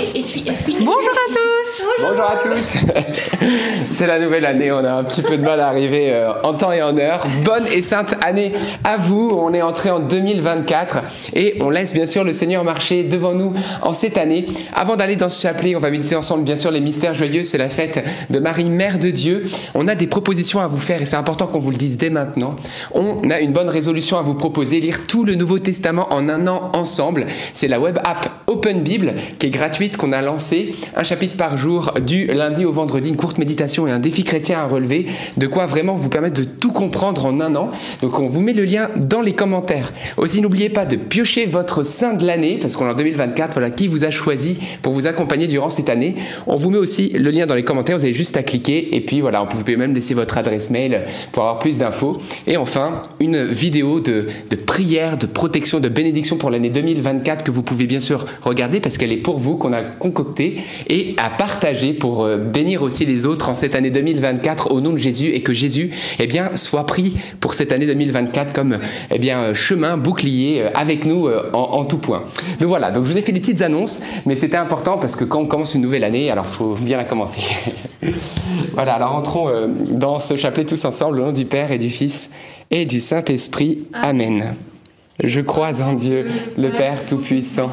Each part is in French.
Bonjour à tous. Bonjour à tous. C'est la nouvelle année, on a un petit peu de mal à arriver euh, en temps et en heure. Bonne et sainte année à vous. On est entré en 2024 et on laisse bien sûr le Seigneur marcher devant nous en cette année. Avant d'aller dans ce chapelet, on va méditer ensemble bien sûr les mystères joyeux. C'est la fête de Marie, Mère de Dieu. On a des propositions à vous faire et c'est important qu'on vous le dise dès maintenant. On a une bonne résolution à vous proposer, lire tout le Nouveau Testament en un an ensemble. C'est la web app Open Bible qui est gratuite qu'on a lancée, un chapitre par jour du lundi au vendredi, une courte méditation et un défi chrétien à relever, de quoi vraiment vous permettre de tout comprendre en un an. Donc on vous met le lien dans les commentaires. Aussi n'oubliez pas de piocher votre saint de l'année, parce qu'on est en 2024, voilà qui vous a choisi pour vous accompagner durant cette année. On vous met aussi le lien dans les commentaires, vous avez juste à cliquer et puis voilà, vous pouvez même laisser votre adresse mail pour avoir plus d'infos. Et enfin, une vidéo de, de prière, de protection, de bénédiction pour l'année 2024 que vous pouvez bien sûr regarder parce qu'elle est pour vous, qu'on a concoctée et à partager pour euh, bénir aussi les autres en cette année 2024 au nom de Jésus et que Jésus eh bien, soit pris pour cette année 2024 comme eh bien, chemin, bouclier euh, avec nous euh, en, en tout point. Donc voilà, donc je vous ai fait des petites annonces, mais c'était important parce que quand on commence une nouvelle année, alors il faut bien la commencer. voilà, alors entrons dans ce chapelet tous ensemble au nom du Père et du Fils et du Saint-Esprit. Amen. Je crois en Dieu, le Père Tout-Puissant,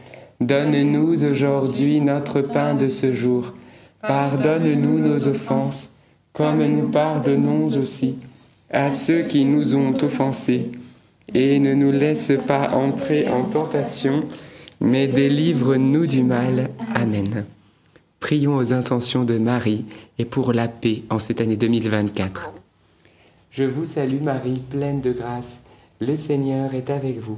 Donne-nous aujourd'hui notre pain de ce jour. Pardonne-nous nos offenses, comme nous pardonnons aussi à ceux qui nous ont offensés. Et ne nous laisse pas entrer en tentation, mais délivre-nous du mal. Amen. Prions aux intentions de Marie et pour la paix en cette année 2024. Je vous salue Marie, pleine de grâce. Le Seigneur est avec vous.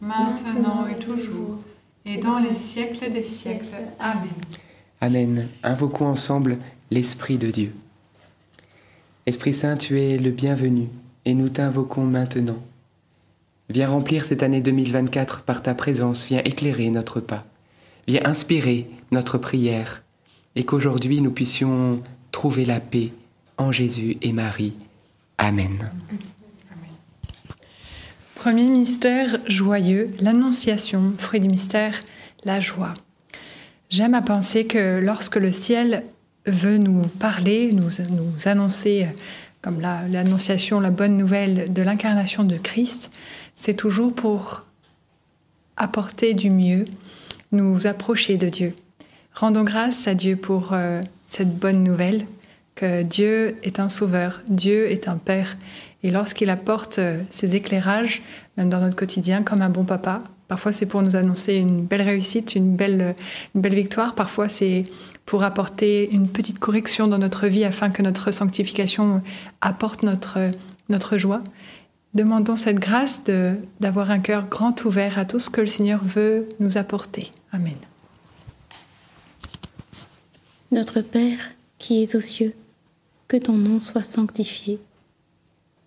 maintenant et toujours, et dans les siècles des siècles. Amen. Amen. Invoquons ensemble l'Esprit de Dieu. Esprit Saint, tu es le bienvenu, et nous t'invoquons maintenant. Viens remplir cette année 2024 par ta présence, viens éclairer notre pas, viens inspirer notre prière, et qu'aujourd'hui nous puissions trouver la paix en Jésus et Marie. Amen. Premier mystère joyeux, l'Annonciation, fruit du mystère, la joie. J'aime à penser que lorsque le ciel veut nous parler, nous, nous annoncer, comme l'Annonciation, la bonne nouvelle de l'incarnation de Christ, c'est toujours pour apporter du mieux, nous approcher de Dieu. Rendons grâce à Dieu pour euh, cette bonne nouvelle, que Dieu est un sauveur, Dieu est un Père. Et lorsqu'il apporte euh, ses éclairages, même dans notre quotidien, comme un bon papa, Parfois, c'est pour nous annoncer une belle réussite, une belle, belle victoire. Parfois, c'est pour apporter une petite correction dans notre vie afin que notre sanctification apporte notre, notre joie. Demandons cette grâce d'avoir un cœur grand ouvert à tout ce que le Seigneur veut nous apporter. Amen. Notre Père qui es aux cieux, que ton nom soit sanctifié,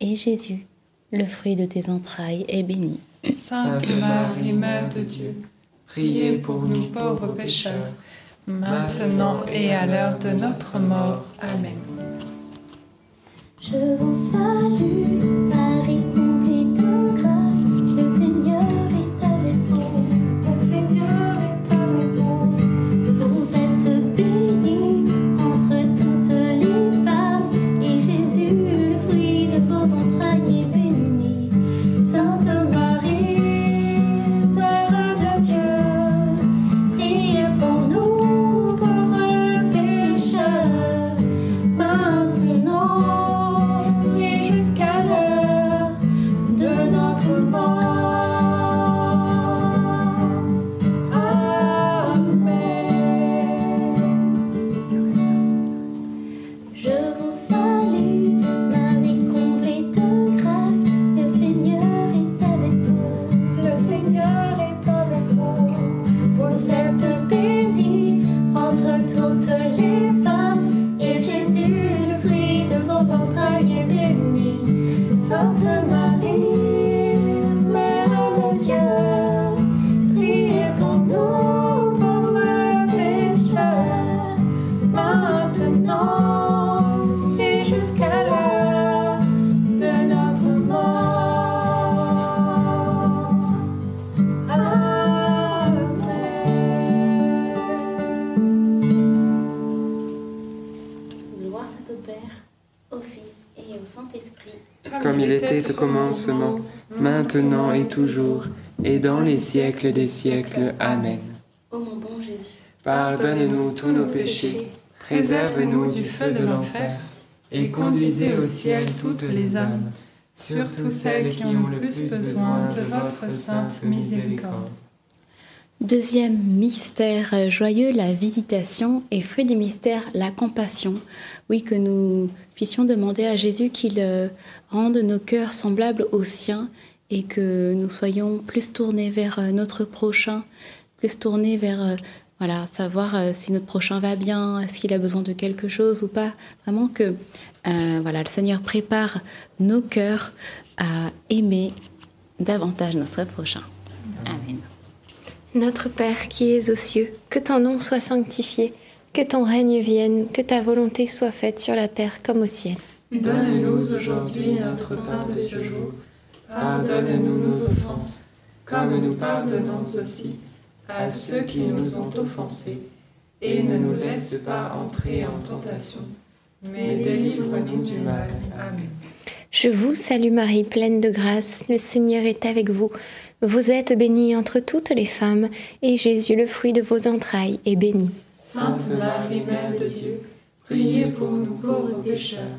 et Jésus, le fruit de tes entrailles, est béni. Sainte Marie, Mère de Dieu, priez pour nous pauvres pécheurs, maintenant et à l'heure de notre mort. Amen. Je vous salue, toujours, et dans les siècles des siècles. Amen. ô mon bon Jésus, Pardonne-nous tous nos péchés, préserve-nous du feu de l'enfer, et conduisez au ciel toutes les âmes, surtout celles qui ont le plus besoin de votre sainte miséricorde. Deuxième mystère joyeux, la visitation et fruit du mystère, la compassion. Oui, que nous puissions demander à Jésus qu'il euh, rende nos cœurs semblables aux siens et que nous soyons plus tournés vers euh, notre prochain, plus tournés vers euh, voilà, savoir euh, si notre prochain va bien, est-ce qu'il a besoin de quelque chose ou pas. Vraiment que euh, voilà, le Seigneur prépare nos cœurs à aimer davantage notre prochain. Amen. Notre Père qui es aux cieux, que ton nom soit sanctifié, que ton règne vienne, que ta volonté soit faite sur la terre comme au ciel. Donne-nous aujourd'hui notre pain de ce jour. Pardonne-nous nos offenses, comme nous pardonnons aussi à ceux qui nous ont offensés. Et ne nous laisse pas entrer en tentation, mais délivre-nous du mal. Amen. Je vous salue Marie, pleine de grâce, le Seigneur est avec vous. Vous êtes bénie entre toutes les femmes, et Jésus, le fruit de vos entrailles, est béni. Sainte Marie, Mère de Dieu, priez pour nous pauvres pécheurs,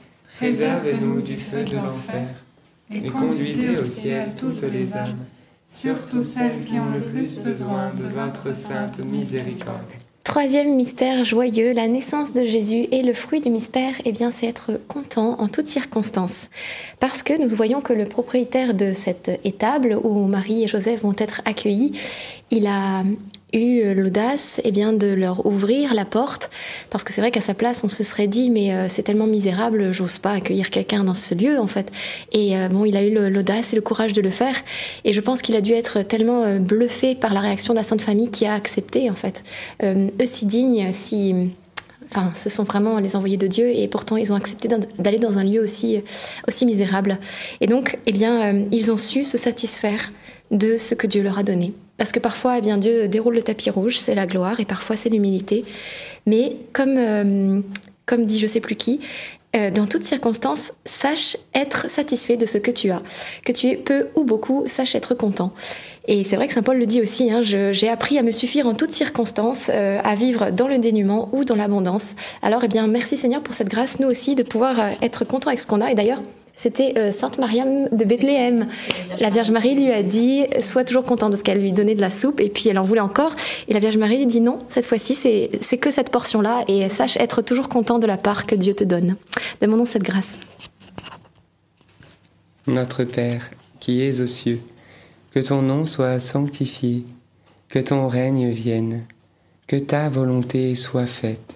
préservez-nous du feu de l'enfer, et conduisez au ciel toutes les âmes, surtout celles qui ont le plus besoin de votre sainte miséricorde. Troisième mystère joyeux, la naissance de Jésus et le fruit du mystère, eh bien, c'est être content en toutes circonstances. Parce que nous voyons que le propriétaire de cette étable où Marie et Joseph vont être accueillis, il a eu l'audace eh bien de leur ouvrir la porte. Parce que c'est vrai qu'à sa place on se serait dit mais euh, c'est tellement misérable j'ose pas accueillir quelqu'un dans ce lieu en fait. Et euh, bon il a eu l'audace et le courage de le faire. Et je pense qu'il a dû être tellement euh, bluffé par la réaction de la Sainte Famille qui a accepté en fait. Euh, eux si dignes si enfin, ce sont vraiment les envoyés de Dieu, et pourtant ils ont accepté d'aller dans un lieu aussi, aussi misérable. Et donc, eh bien, euh, ils ont su se satisfaire de ce que Dieu leur a donné. Parce que parfois, eh bien, Dieu déroule le tapis rouge, c'est la gloire, et parfois c'est l'humilité. Mais comme, euh, comme dit je sais plus qui, euh, dans toutes circonstances, sache être satisfait de ce que tu as. Que tu aies peu ou beaucoup, sache être content. Et c'est vrai que Saint Paul le dit aussi, hein, j'ai appris à me suffire en toutes circonstances, euh, à vivre dans le dénuement ou dans l'abondance. Alors, eh bien, merci Seigneur pour cette grâce, nous aussi, de pouvoir être content avec ce qu'on a. Et d'ailleurs, c'était euh, Sainte Mariam de Bethléem. La Vierge Marie lui a dit Sois toujours content de ce qu'elle lui donnait de la soupe. Et puis elle en voulait encore. Et la Vierge Marie dit Non, cette fois-ci, c'est que cette portion-là. Et sache être toujours content de la part que Dieu te donne. Demandons cette grâce. Notre Père, qui es aux cieux, que ton nom soit sanctifié, que ton règne vienne, que ta volonté soit faite,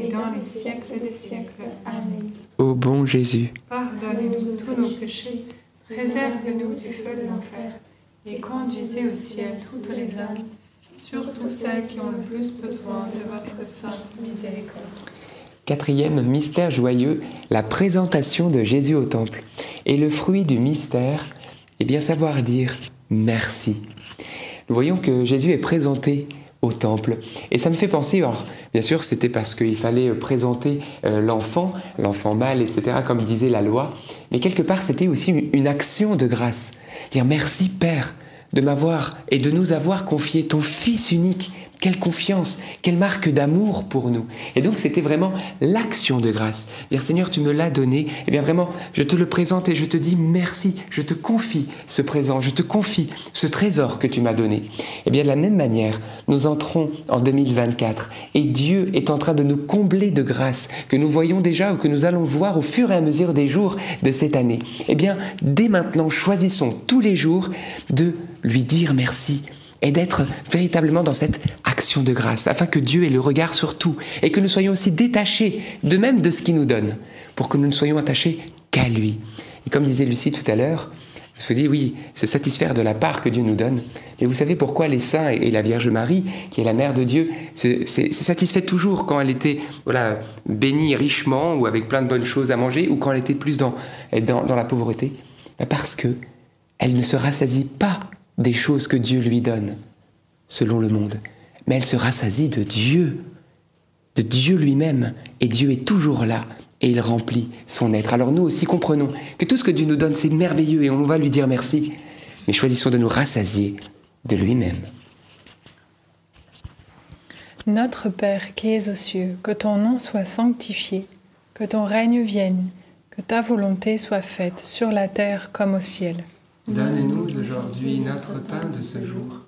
et dans les siècles des siècles. Amen. Ô bon Jésus, Pardonnez-nous tous nos péchés, Préservez-nous du feu de l'enfer et conduisez au ciel toutes les âmes, surtout celles qui ont le plus besoin de votre sainte miséricorde. Quatrième mystère joyeux, la présentation de Jésus au temple. Et le fruit du mystère, eh bien savoir dire merci. Nous voyons que Jésus est présenté au temple. Et ça me fait penser, alors bien sûr c'était parce qu'il fallait présenter euh, l'enfant, l'enfant mâle, etc., comme disait la loi, mais quelque part c'était aussi une action de grâce. Dire merci Père de m'avoir et de nous avoir confié ton Fils unique quelle confiance, quelle marque d'amour pour nous. Et donc c'était vraiment l'action de grâce. Dire Seigneur, tu me l'as donné. eh bien vraiment, je te le présente et je te dis merci. Je te confie ce présent, je te confie ce trésor que tu m'as donné. Eh bien de la même manière, nous entrons en 2024 et Dieu est en train de nous combler de grâce que nous voyons déjà ou que nous allons voir au fur et à mesure des jours de cette année. Eh bien dès maintenant, choisissons tous les jours de lui dire merci et d'être véritablement dans cette action de grâce, afin que Dieu ait le regard sur tout et que nous soyons aussi détachés de même de ce qu'il nous donne, pour que nous ne soyons attachés qu'à lui. Et comme disait Lucie tout à l'heure, je vous dis oui, se satisfaire de la part que Dieu nous donne. Mais vous savez pourquoi les saints et la Vierge Marie, qui est la mère de Dieu, se, satisfait toujours quand elle était voilà, bénie richement ou avec plein de bonnes choses à manger ou quand elle était plus dans, dans, dans la pauvreté? Parce que elle ne se rassasie pas des choses que Dieu lui donne, selon le monde, mais elle se rassasie de Dieu, de Dieu lui-même, et Dieu est toujours là, et il remplit son être. Alors nous aussi comprenons que tout ce que Dieu nous donne, c'est merveilleux, et on va lui dire merci, mais choisissons de nous rassasier de lui-même. Notre Père qui es aux cieux, que ton nom soit sanctifié, que ton règne vienne, que ta volonté soit faite sur la terre comme au ciel. Donne-nous aujourd'hui notre pain de ce jour.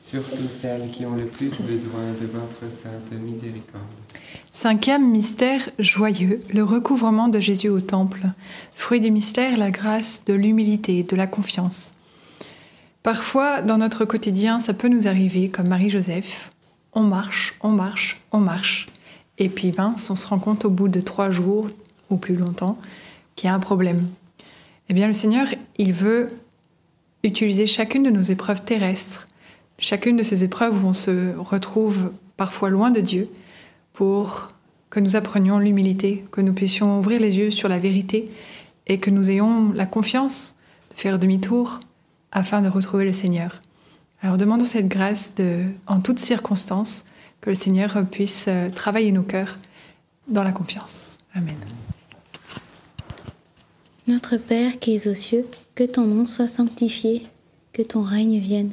surtout celles qui ont le plus besoin de votre sainte miséricorde. Cinquième mystère joyeux, le recouvrement de Jésus au temple. Fruit du mystère, la grâce de l'humilité, de la confiance. Parfois, dans notre quotidien, ça peut nous arriver, comme Marie-Joseph. On marche, on marche, on marche. Et puis, ben, on se rend compte au bout de trois jours ou plus longtemps qu'il y a un problème. Eh bien, le Seigneur, il veut utiliser chacune de nos épreuves terrestres, chacune de ces épreuves où on se retrouve parfois loin de Dieu, pour que nous apprenions l'humilité, que nous puissions ouvrir les yeux sur la vérité et que nous ayons la confiance de faire demi-tour afin de retrouver le Seigneur. Alors demandons cette grâce de, en toutes circonstances, que le Seigneur puisse euh, travailler nos cœurs dans la confiance. Amen. Notre Père qui es aux cieux, que ton nom soit sanctifié, que ton règne vienne,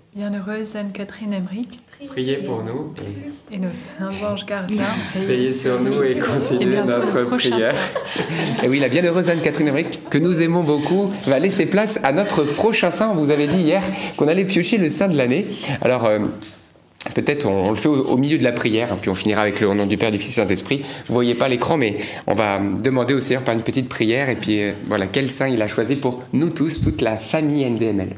Bienheureuse Anne-Catherine Emmerich Priez pour nous. et nos saints anges gardiens. Veillez sur nous et Et continuez bientôt notre prière. Et oui, la bienheureuse Anne-Catherine Emmerich, que nous aimons beaucoup, va laisser place à notre prochain saint. On vous avait dit hier qu'on allait piocher le saint de l'année. Alors, euh, peut-être on, on le fait au, au milieu de la prière, hein, puis on finira avec le au nom du Père, du Fils et du Saint-Esprit. Vous voyez pas l'écran, mais on va demander au Seigneur par une petite prière. Et puis, euh, voilà, quel saint il a choisi pour nous tous, toute la famille NDML.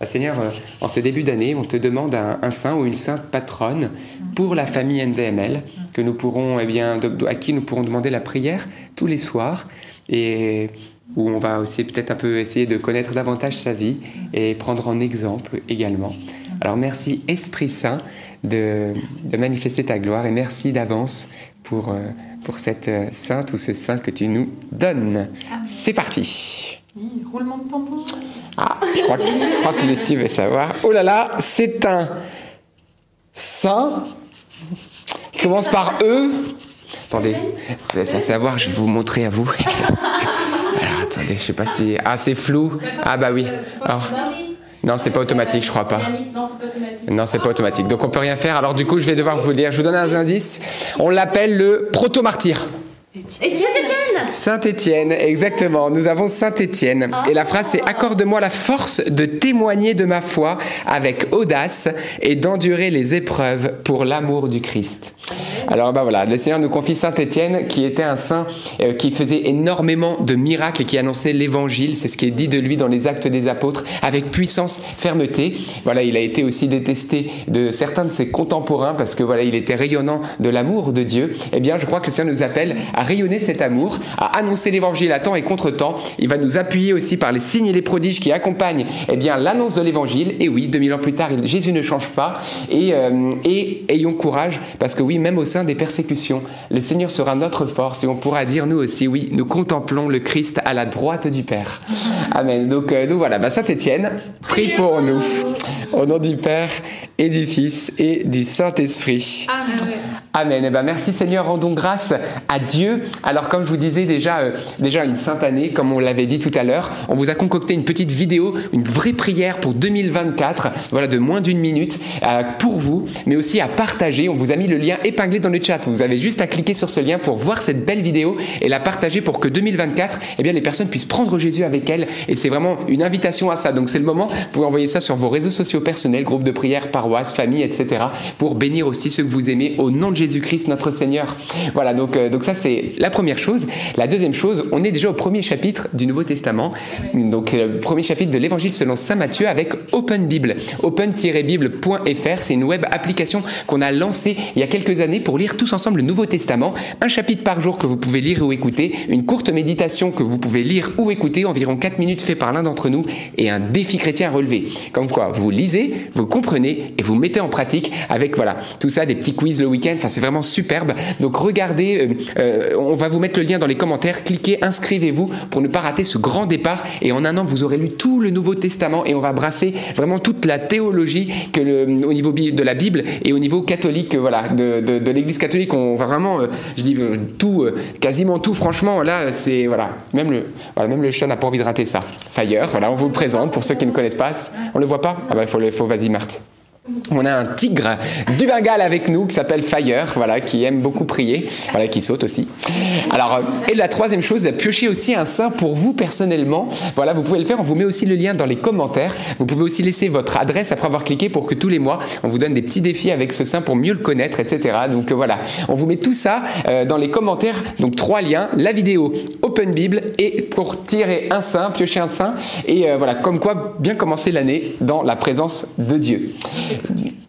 Ah, Seigneur, euh, en ce début d'année, on te demande un, un saint ou une sainte patronne pour la famille NDML, que nous pourrons, eh bien, à qui nous pourrons demander la prière tous les soirs, et où on va aussi peut-être un peu essayer de connaître davantage sa vie et prendre en exemple également. Alors merci Esprit Saint de, de manifester ta gloire et merci d'avance pour, euh, pour cette euh, sainte ou ce saint que tu nous donnes. C'est parti. Oui, roulement de tambour. Ah, je crois que, Lucie veut savoir. Oh là là, c'est un saint qui commence par E. Attendez, vous êtes censé avoir, je vais vous montrer à vous. Alors attendez, je sais pas si. Ah, c'est flou. Ah bah oui. Alors, non, c'est pas automatique, je crois pas. Non, c'est pas automatique. Donc on peut rien faire. Alors du coup, je vais devoir vous lire. Je vous donne un indice. On l'appelle le proto-martyr. Saint-Étienne, exactement. Nous avons Saint-Étienne. Et la phrase c'est Accorde-moi la force de témoigner de ma foi avec audace et d'endurer les épreuves pour l'amour du Christ. Alors ben voilà, le Seigneur nous confie Saint-Étienne qui était un saint euh, qui faisait énormément de miracles et qui annonçait l'évangile. C'est ce qui est dit de lui dans les actes des apôtres avec puissance, fermeté. Voilà, il a été aussi détesté de certains de ses contemporains parce que voilà, il était rayonnant de l'amour de Dieu. Eh bien, je crois que le Seigneur nous appelle à rayonner cet amour, à annoncer l'évangile à temps et contre temps. Il va nous appuyer aussi par les signes et les prodiges qui accompagnent eh bien l'annonce de l'évangile. Et oui, 2000 ans plus tard, Jésus ne change pas. Et, euh, et ayons courage parce que oui, même au sein des persécutions, le Seigneur sera notre force et on pourra dire nous aussi, oui, nous contemplons le Christ à la droite du Père. Amen. Donc, euh, donc voilà, bah, Saint Étienne, prie pour nous. Au nom du Père et du Fils et du Saint-Esprit. Amen. Amen. Eh ben, merci Seigneur, rendons grâce à Dieu. Alors comme je vous disais déjà, euh, déjà une sainte année, comme on l'avait dit tout à l'heure, on vous a concocté une petite vidéo, une vraie prière pour 2024, voilà de moins d'une minute euh, pour vous, mais aussi à partager. On vous a mis le lien épinglé dans le chat. Vous avez juste à cliquer sur ce lien pour voir cette belle vidéo et la partager pour que 2024, eh bien les personnes puissent prendre Jésus avec elles. Et c'est vraiment une invitation à ça. Donc c'est le moment. Vous pouvez envoyer ça sur vos réseaux sociaux personnels, groupe de prière, paroisse, famille, etc. pour bénir aussi ceux que vous aimez au nom de Jésus-Christ notre Seigneur. Voilà, donc, euh, donc ça c'est la première chose. La deuxième chose, on est déjà au premier chapitre du Nouveau Testament. Donc euh, le premier chapitre de l'Évangile selon Saint Matthieu avec Open Bible. Open-bible.fr, c'est une web application qu'on a lancée il y a quelques années pour lire tous ensemble le Nouveau Testament. Un chapitre par jour que vous pouvez lire ou écouter, une courte méditation que vous pouvez lire ou écouter, environ 4 minutes fait par l'un d'entre nous, et un défi chrétien à relever. Comme quoi, vous lisez, vous comprenez et vous mettez en pratique avec voilà tout ça, des petits quiz le week-end. Enfin, c'est vraiment superbe. Donc regardez, euh, euh, on va vous mettre le lien dans les commentaires. Cliquez, inscrivez-vous pour ne pas rater ce grand départ. Et en un an, vous aurez lu tout le Nouveau Testament et on va brasser vraiment toute la théologie que le, au niveau de la Bible et au niveau catholique, voilà, de, l'Église catholique. On va vraiment, euh, je dis tout, quasiment tout. Franchement, là, c'est voilà, même le, voilà, même le chat n'a pas envie de rater ça. Fire, voilà, on vous le présente pour ceux qui ne connaissent pas. On le voit pas? Ah bah il faut vas-y Marthe. On a un tigre du Bengale avec nous qui s'appelle Fire, voilà, qui aime beaucoup prier, voilà, qui saute aussi. Alors, euh, et la troisième chose, piocher aussi un saint pour vous personnellement. Voilà, vous pouvez le faire. On vous met aussi le lien dans les commentaires. Vous pouvez aussi laisser votre adresse après avoir cliqué pour que tous les mois, on vous donne des petits défis avec ce saint pour mieux le connaître, etc. Donc euh, voilà, on vous met tout ça euh, dans les commentaires. Donc trois liens la vidéo Open Bible et pour tirer un saint, piocher un saint. Et voilà, comme quoi bien commencer l'année dans la présence de Dieu.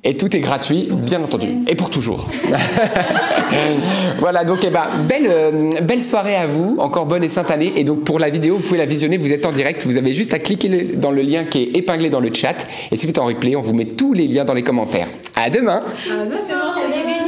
Et tout est gratuit, bien entendu. Et pour toujours. voilà, donc eh ben, belle, euh, belle soirée à vous. Encore bonne et sainte année. Et donc pour la vidéo, vous pouvez la visionner, vous êtes en direct. Vous avez juste à cliquer dans le lien qui est épinglé dans le chat. Et si vous êtes en replay, on vous met tous les liens dans les commentaires. À demain. À demain.